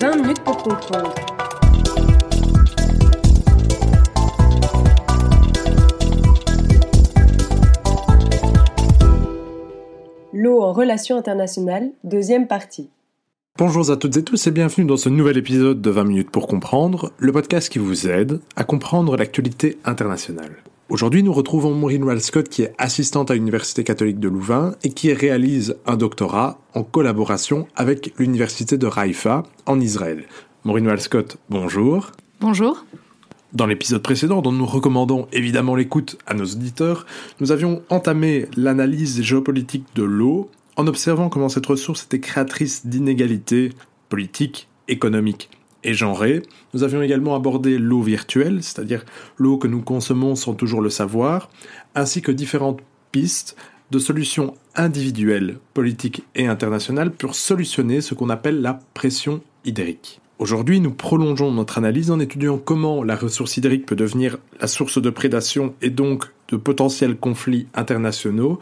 20 minutes pour comprendre. L'eau en relations internationales, deuxième partie. Bonjour à toutes et tous et bienvenue dans ce nouvel épisode de 20 minutes pour comprendre, le podcast qui vous aide à comprendre l'actualité internationale. Aujourd'hui, nous retrouvons Maureen Walscott qui est assistante à l'Université catholique de Louvain et qui réalise un doctorat en collaboration avec l'Université de Haïfa en Israël. Maureen Walscott, bonjour. Bonjour. Dans l'épisode précédent, dont nous recommandons évidemment l'écoute à nos auditeurs, nous avions entamé l'analyse géopolitique de l'eau en observant comment cette ressource était créatrice d'inégalités politiques, économiques et genrées. Nous avions également abordé l'eau virtuelle, c'est-à-dire l'eau que nous consommons sans toujours le savoir, ainsi que différentes pistes de solutions individuelles, politiques et internationales pour solutionner ce qu'on appelle la pression hydrique. Aujourd'hui, nous prolongeons notre analyse en étudiant comment la ressource hydrique peut devenir la source de prédation et donc de potentiels conflits internationaux,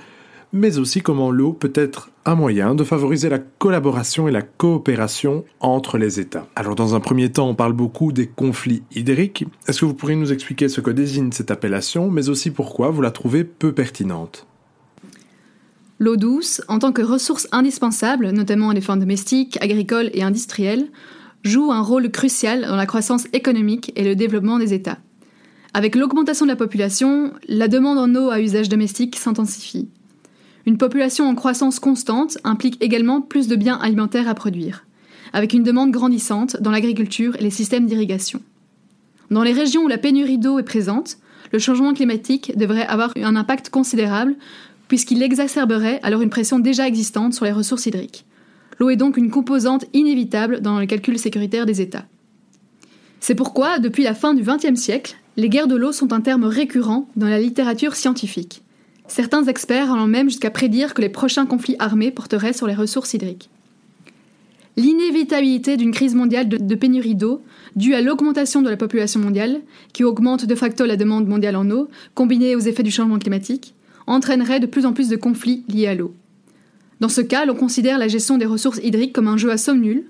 mais aussi comment l'eau peut être un moyen de favoriser la collaboration et la coopération entre les États. Alors dans un premier temps, on parle beaucoup des conflits hydriques. Est-ce que vous pourriez nous expliquer ce que désigne cette appellation, mais aussi pourquoi vous la trouvez peu pertinente? L'eau douce, en tant que ressource indispensable, notamment à des fins domestiques, agricoles et industrielles, joue un rôle crucial dans la croissance économique et le développement des États. Avec l'augmentation de la population, la demande en eau à usage domestique s'intensifie. Une population en croissance constante implique également plus de biens alimentaires à produire, avec une demande grandissante dans l'agriculture et les systèmes d'irrigation. Dans les régions où la pénurie d'eau est présente, le changement climatique devrait avoir un impact considérable puisqu'il exacerberait alors une pression déjà existante sur les ressources hydriques. L'eau est donc une composante inévitable dans le calcul sécuritaire des États. C'est pourquoi, depuis la fin du XXe siècle, les guerres de l'eau sont un terme récurrent dans la littérature scientifique. Certains experts allant même jusqu'à prédire que les prochains conflits armés porteraient sur les ressources hydriques. L'inévitabilité d'une crise mondiale de, pénurie d'eau, due à l'augmentation de la population mondiale, qui augmente de facto la demande mondiale en eau, combinée aux effets du changement climatique, entraînerait de plus en plus de conflits liés à l'eau. Dans ce cas, l'on considère la gestion des ressources hydriques comme un jeu à somme nulle,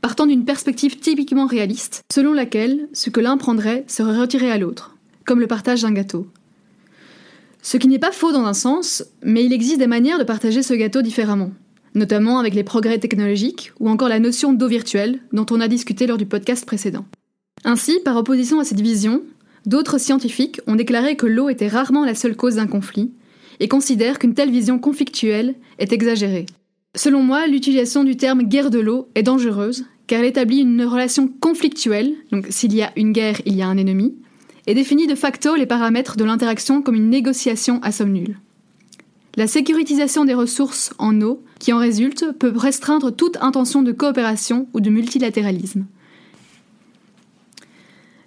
partant d'une perspective typiquement réaliste, selon laquelle ce que l'un prendrait serait retiré à l'autre, comme le partage d'un gâteau. Ce qui n'est pas faux dans un sens, mais il existe des manières de partager ce gâteau différemment, notamment avec les progrès technologiques ou encore la notion d'eau virtuelle dont on a discuté lors du podcast précédent. Ainsi, par opposition à cette vision, d'autres scientifiques ont déclaré que l'eau était rarement la seule cause d'un conflit, et considère qu'une telle vision conflictuelle est exagérée. Selon moi, l'utilisation du terme guerre de l'eau est dangereuse, car elle établit une relation conflictuelle, donc s'il y a une guerre, il y a un ennemi, et définit de facto les paramètres de l'interaction comme une négociation à somme nulle. La sécurisation des ressources en eau qui en résulte peut restreindre toute intention de coopération ou de multilatéralisme.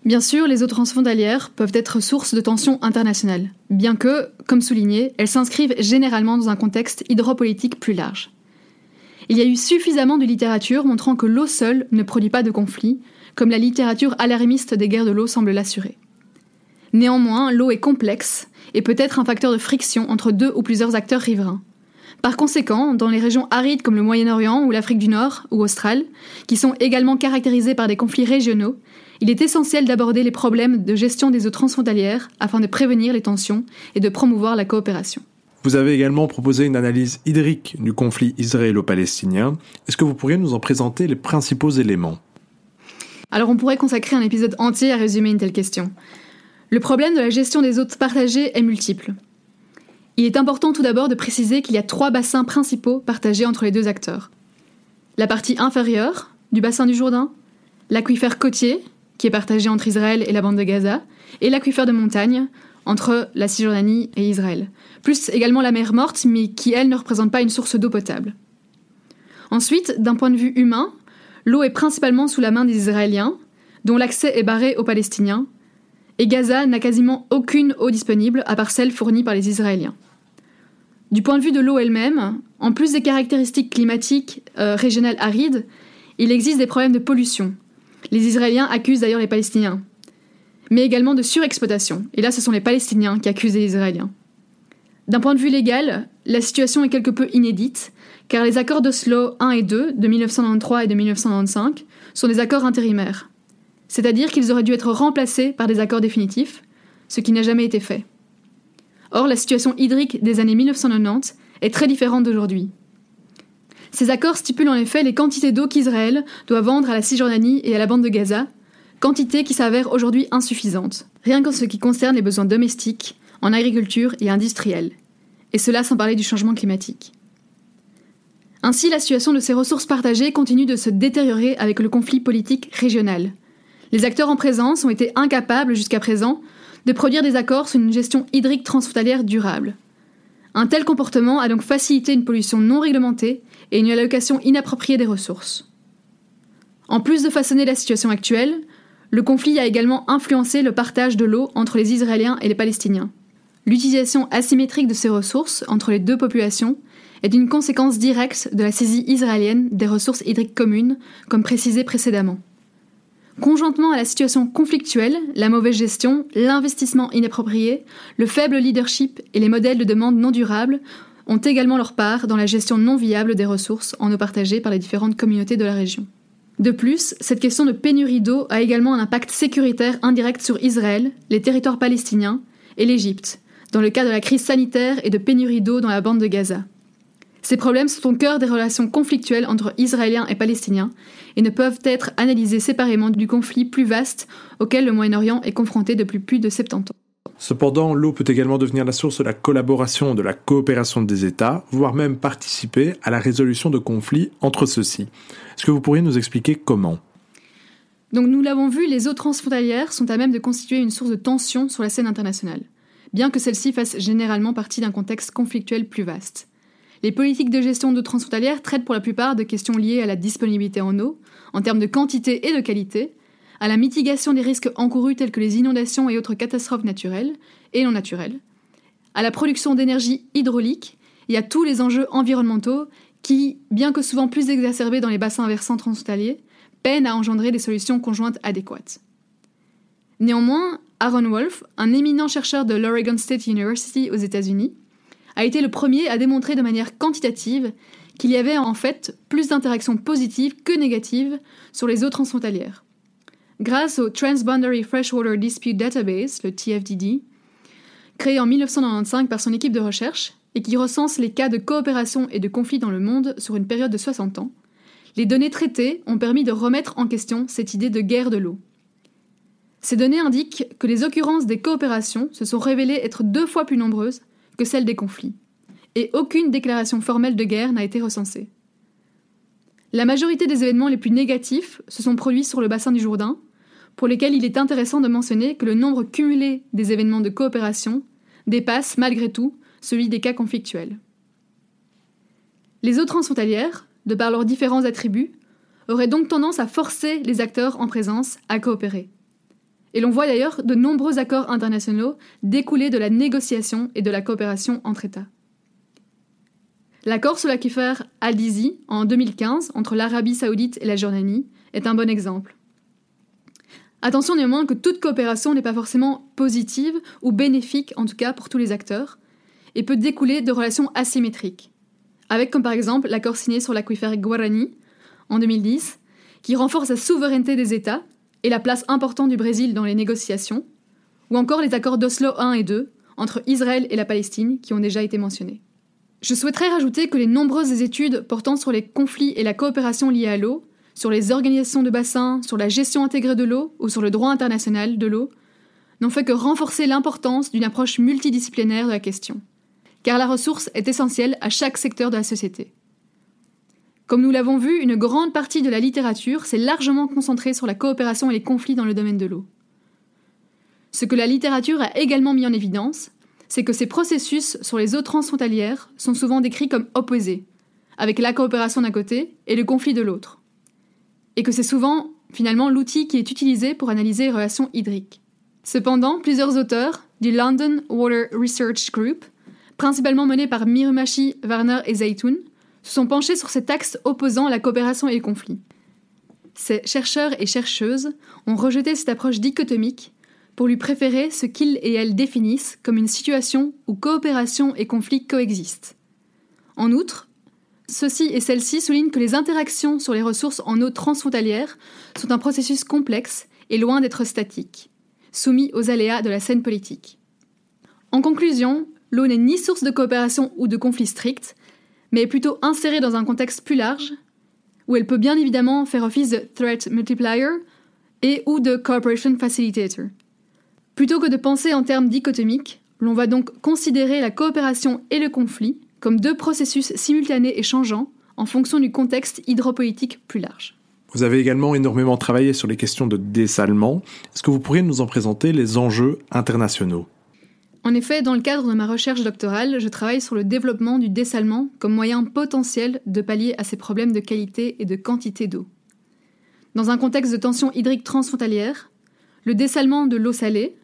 Bien sûr, les eaux transfrontalières peuvent être source de tensions internationales, bien que, comme souligné, elles s'inscrivent généralement dans un contexte hydropolitique plus large. Il y a eu suffisamment de littérature montrant que l'eau seule ne produit pas de conflit, comme la littérature alarmiste des guerres de l'eau semble l'assurer. Néanmoins, l'eau est complexe et peut être un facteur de friction entre deux ou plusieurs acteurs riverains. Par conséquent, dans les régions arides comme le Moyen-Orient ou l'Afrique du Nord ou Austral, qui sont également caractérisées par des conflits régionaux, il est essentiel d'aborder les problèmes de gestion des eaux transfrontalières afin de prévenir les tensions et de promouvoir la coopération. Vous avez également proposé une analyse hydrique du conflit israélo-palestinien. Est-ce que vous pourriez nous en présenter les principaux éléments? Alors on pourrait consacrer un épisode entier à résumer une telle question. Le problème de la gestion des eaux partagées est multiple. Il est important tout d'abord de préciser qu'il y a trois bassins principaux partagés entre les deux acteurs. La partie inférieure du bassin du Jourdain, l'aquifère côtier, qui est partagé entre Israël et la bande de Gaza, et l'aquifère de montagne, entre la Cisjordanie et Israël, plus également la mer Morte, mais qui, elle, ne représente pas une source d'eau potable. Ensuite, d'un point de vue humain, l'eau est principalement sous la main des Israéliens, dont l'accès est barré aux Palestiniens, et Gaza n'a quasiment aucune eau disponible à part celle fournie par les Israéliens. Du point de vue de l'eau elle-même, en plus des caractéristiques climatiques euh, régionales arides, il existe des problèmes de pollution. Les Israéliens accusent d'ailleurs les Palestiniens, mais également de surexploitation. Et là, ce sont les Palestiniens qui accusent les Israéliens. D'un point de vue légal, la situation est quelque peu inédite, car les accords d'Oslo 1 et 2 de 1993 et de 1995 sont des accords intérimaires, c'est-à-dire qu'ils auraient dû être remplacés par des accords définitifs, ce qui n'a jamais été fait. Or, la situation hydrique des années 1990 est très différente d'aujourd'hui. Ces accords stipulent en effet les quantités d'eau qu'Israël doit vendre à la Cisjordanie et à la bande de Gaza, quantités qui s'avèrent aujourd'hui insuffisantes, rien qu'en ce qui concerne les besoins domestiques, en agriculture et industrielle, et cela sans parler du changement climatique. Ainsi, la situation de ces ressources partagées continue de se détériorer avec le conflit politique régional. Les acteurs en présence ont été incapables jusqu'à présent de produire des accords sur une gestion hydrique transfrontalière durable. Un tel comportement a donc facilité une pollution non réglementée et une allocation inappropriée des ressources. En plus de façonner la situation actuelle, le conflit a également influencé le partage de l'eau entre les Israéliens et les Palestiniens. L'utilisation asymétrique de ces ressources entre les deux populations est une conséquence directe de la saisie israélienne des ressources hydriques communes, comme précisé précédemment. Conjointement à la situation conflictuelle, la mauvaise gestion, l'investissement inapproprié, le faible leadership et les modèles de demande non durables ont également leur part dans la gestion non viable des ressources en eau partagée par les différentes communautés de la région. De plus, cette question de pénurie d'eau a également un impact sécuritaire indirect sur Israël, les territoires palestiniens et l'Égypte, dans le cas de la crise sanitaire et de pénurie d'eau dans la bande de Gaza. Ces problèmes sont au cœur des relations conflictuelles entre Israéliens et Palestiniens et ne peuvent être analysés séparément du conflit plus vaste auquel le Moyen-Orient est confronté depuis plus de 70 ans. Cependant, l'eau peut également devenir la source de la collaboration, de la coopération des États, voire même participer à la résolution de conflits entre ceux-ci. Est-ce que vous pourriez nous expliquer comment? Donc nous l'avons vu, les eaux transfrontalières sont à même de constituer une source de tension sur la scène internationale, bien que celle-ci fasse généralement partie d'un contexte conflictuel plus vaste. Les politiques de gestion d'eau transfrontalière traitent pour la plupart de questions liées à la disponibilité en eau, en termes de quantité et de qualité, à la mitigation des risques encourus tels que les inondations et autres catastrophes naturelles et non naturelles, à la production d'énergie hydraulique et à tous les enjeux environnementaux qui, bien que souvent plus exacerbés dans les bassins versants transfrontaliers, peinent à engendrer des solutions conjointes adéquates. Néanmoins, Aaron Wolf, un éminent chercheur de l'Oregon State University aux États-Unis, a été le premier à démontrer de manière quantitative qu'il y avait en fait plus d'interactions positives que négatives sur les eaux transfrontalières. Grâce au Transboundary Freshwater Dispute Database, le TFDD, créé en 1995 par son équipe de recherche et qui recense les cas de coopération et de conflits dans le monde sur une période de 60 ans, les données traitées ont permis de remettre en question cette idée de guerre de l'eau. Ces données indiquent que les occurrences des coopérations se sont révélées être deux fois plus nombreuses que celles des conflits, et aucune déclaration formelle de guerre n'a été recensée. La majorité des événements les plus négatifs se sont produits sur le bassin du Jourdain, pour lesquels il est intéressant de mentionner que le nombre cumulé des événements de coopération dépasse malgré tout celui des cas conflictuels. Les eaux transfrontalières, de par leurs différents attributs, auraient donc tendance à forcer les acteurs en présence à coopérer. Et l'on voit d'ailleurs de nombreux accords internationaux découler de la négociation et de la coopération entre États. L'accord sur l'aquifère Al-Dizi en 2015 entre l'Arabie saoudite et la Jordanie est un bon exemple. Attention néanmoins que toute coopération n'est pas forcément positive ou bénéfique, en tout cas pour tous les acteurs, et peut découler de relations asymétriques, avec comme par exemple l'accord signé sur l'aquifère Guarani en 2010, qui renforce la souveraineté des États et la place importante du Brésil dans les négociations, ou encore les accords d'Oslo 1 et 2 entre Israël et la Palestine qui ont déjà été mentionnés. Je souhaiterais rajouter que les nombreuses études portant sur les conflits et la coopération liés à l'eau sur les organisations de bassins, sur la gestion intégrée de l'eau ou sur le droit international de l'eau, n'ont fait que renforcer l'importance d'une approche multidisciplinaire de la question, car la ressource est essentielle à chaque secteur de la société. Comme nous l'avons vu, une grande partie de la littérature s'est largement concentrée sur la coopération et les conflits dans le domaine de l'eau. Ce que la littérature a également mis en évidence, c'est que ces processus sur les eaux transfrontalières sont souvent décrits comme opposés, avec la coopération d'un côté et le conflit de l'autre et que c'est souvent finalement l'outil qui est utilisé pour analyser les relations hydriques. Cependant, plusieurs auteurs du London Water Research Group, principalement menés par Mirumashi, Warner et Zaytoun, se sont penchés sur cet axe opposant la coopération et le conflit. Ces chercheurs et chercheuses ont rejeté cette approche dichotomique pour lui préférer ce qu'ils et elles définissent comme une situation où coopération et conflit coexistent. En outre, ceux-ci et celles-ci soulignent que les interactions sur les ressources en eau transfrontalière sont un processus complexe et loin d'être statique, soumis aux aléas de la scène politique. En conclusion, l'eau n'est ni source de coopération ou de conflit strict, mais est plutôt insérée dans un contexte plus large, où elle peut bien évidemment faire office de threat multiplier et ou de cooperation facilitator. Plutôt que de penser en termes dichotomiques, l'on va donc considérer la coopération et le conflit comme deux processus simultanés et changeants en fonction du contexte hydropolitique plus large. Vous avez également énormément travaillé sur les questions de dessalement. Est-ce que vous pourriez nous en présenter les enjeux internationaux? En effet, dans le cadre de ma recherche doctorale, je travaille sur le développement du dessalement comme moyen potentiel de pallier à ces problèmes de qualité et de quantité d'eau. Dans un contexte de tension hydrique transfrontalière, le dessalement de l'eau salée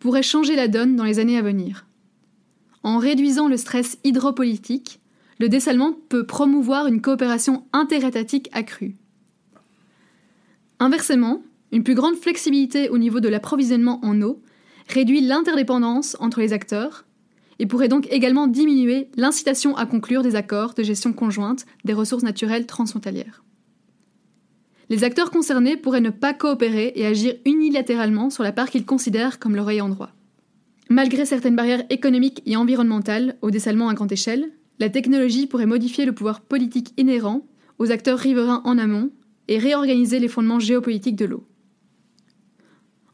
pourrait changer la donne dans les années à venir. En réduisant le stress hydropolitique, le dessalement peut promouvoir une coopération interétatique accrue. Inversement, une plus grande flexibilité au niveau de l'approvisionnement en eau réduit l'interdépendance entre les acteurs et pourrait donc également diminuer l'incitation à conclure des accords de gestion conjointe des ressources naturelles transfrontalières. Les acteurs concernés pourraient ne pas coopérer et agir unilatéralement sur la part qu'ils considèrent comme leur ayant droit. Malgré certaines barrières économiques et environnementales au dessalement à grande échelle, la technologie pourrait modifier le pouvoir politique inhérent aux acteurs riverains en amont et réorganiser les fondements géopolitiques de l'eau.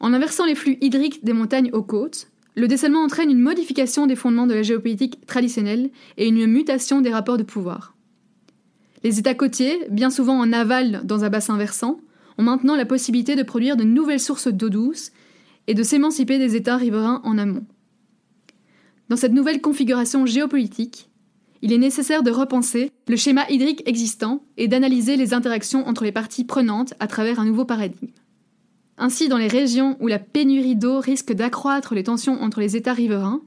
En inversant les flux hydriques des montagnes aux côtes, le dessalement entraîne une modification des fondements de la géopolitique traditionnelle et une mutation des rapports de pouvoir. Les États côtiers, bien souvent en aval dans un bassin versant, ont maintenant la possibilité de produire de nouvelles sources d'eau douce et de s'émanciper des États riverains en amont. Dans cette nouvelle configuration géopolitique, il est nécessaire de repenser le schéma hydrique existant et d'analyser les interactions entre les parties prenantes à travers un nouveau paradigme. Ainsi, dans les régions où la pénurie d'eau risque d'accroître les tensions entre les États riverains,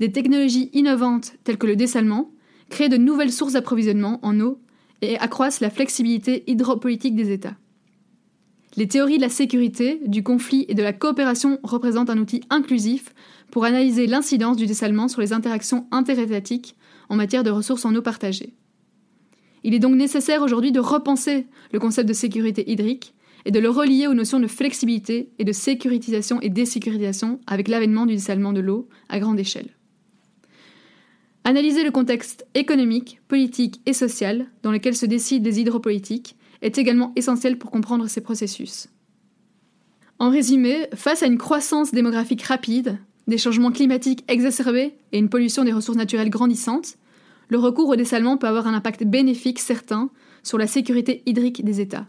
des technologies innovantes telles que le dessalement créent de nouvelles sources d'approvisionnement en eau et accroissent la flexibilité hydropolitique des États. Les théories de la sécurité, du conflit et de la coopération représentent un outil inclusif pour analyser l'incidence du dessalement sur les interactions interétatiques en matière de ressources en eau partagées. Il est donc nécessaire aujourd'hui de repenser le concept de sécurité hydrique et de le relier aux notions de flexibilité et de sécurisation et désécurisation avec l'avènement du dessalement de l'eau à grande échelle. Analyser le contexte économique, politique et social dans lequel se décident les hydropolitiques est également essentiel pour comprendre ces processus. En résumé, face à une croissance démographique rapide, des changements climatiques exacerbés et une pollution des ressources naturelles grandissante, le recours au dessalement peut avoir un impact bénéfique certain sur la sécurité hydrique des États.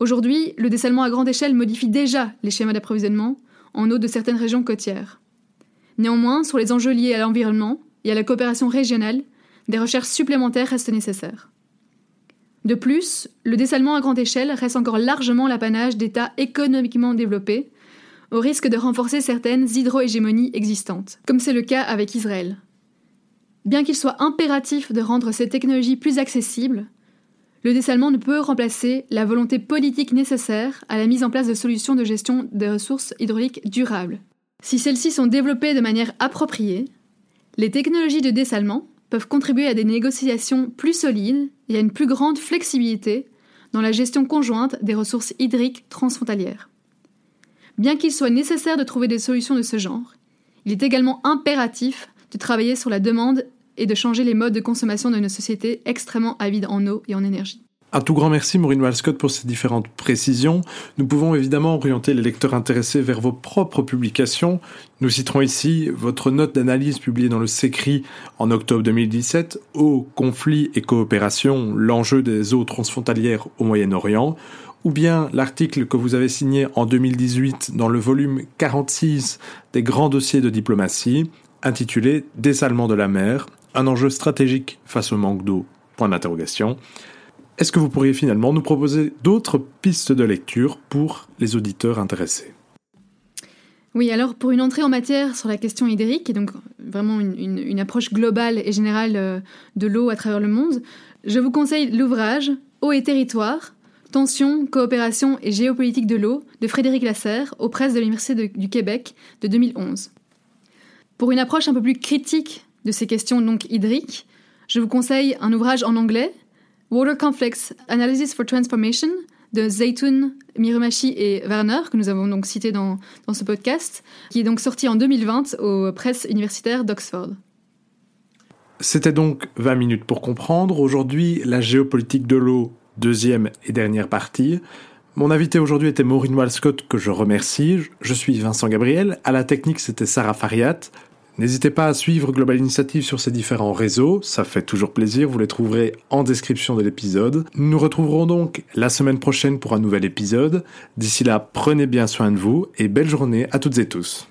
Aujourd'hui, le dessalement à grande échelle modifie déjà les schémas d'approvisionnement en eau de certaines régions côtières. Néanmoins, sur les enjeux liés à l'environnement et à la coopération régionale, des recherches supplémentaires restent nécessaires. De plus, le dessalement à grande échelle reste encore largement l'apanage d'États économiquement développés, au risque de renforcer certaines hydro-hégémonies existantes, comme c'est le cas avec Israël. Bien qu'il soit impératif de rendre ces technologies plus accessibles, le dessalement ne peut remplacer la volonté politique nécessaire à la mise en place de solutions de gestion des ressources hydrauliques durables. Si celles-ci sont développées de manière appropriée, les technologies de dessalement peuvent contribuer à des négociations plus solides et à une plus grande flexibilité dans la gestion conjointe des ressources hydriques transfrontalières. Bien qu'il soit nécessaire de trouver des solutions de ce genre, il est également impératif de travailler sur la demande et de changer les modes de consommation de nos sociétés extrêmement avides en eau et en énergie. Un tout grand merci Maureen Walscott pour ces différentes précisions. Nous pouvons évidemment orienter les lecteurs intéressés vers vos propres publications. Nous citerons ici votre note d'analyse publiée dans le SECRI en octobre 2017, Eau, conflit et coopération, l'enjeu des eaux transfrontalières au Moyen-Orient, ou bien l'article que vous avez signé en 2018 dans le volume 46 des grands dossiers de diplomatie, intitulé Dessalement de la mer, un enjeu stratégique face au manque d'eau? Point d'interrogation. Est-ce que vous pourriez finalement nous proposer d'autres pistes de lecture pour les auditeurs intéressés? Oui, alors pour une entrée en matière sur la question hydrique, et donc vraiment une, approche globale et générale euh, de l'eau à travers le monde, je vous conseille l'ouvrage Eau et territoire, Tensions, coopération et géopolitique de l'eau de Frédéric Lasserre aux presses de l'Université du Québec de 2011. Pour une approche un peu plus critique de ces questions donc hydriques, je vous conseille un ouvrage en anglais, Water Conflicts Analysis for Transformation, de Zaytoun, Mirumashi et Werner, que nous avons donc cité dans, dans ce podcast, qui est donc sorti en 2020 aux presses universitaires d'Oxford. C'était donc 20 minutes pour comprendre. Aujourd'hui, la géopolitique de l'eau deuxième et dernière partie. Mon invité aujourd'hui était Maureen Walscott, que je remercie. Je suis Vincent Gabriel. À la technique, c'était Sarah Fariat. N'hésitez pas à suivre Global Initiative sur ses différents réseaux, ça fait toujours plaisir, vous les trouverez en description de l'épisode. Nous nous retrouverons donc la semaine prochaine pour un nouvel épisode. D'ici là, prenez bien soin de vous et belle journée à toutes et tous.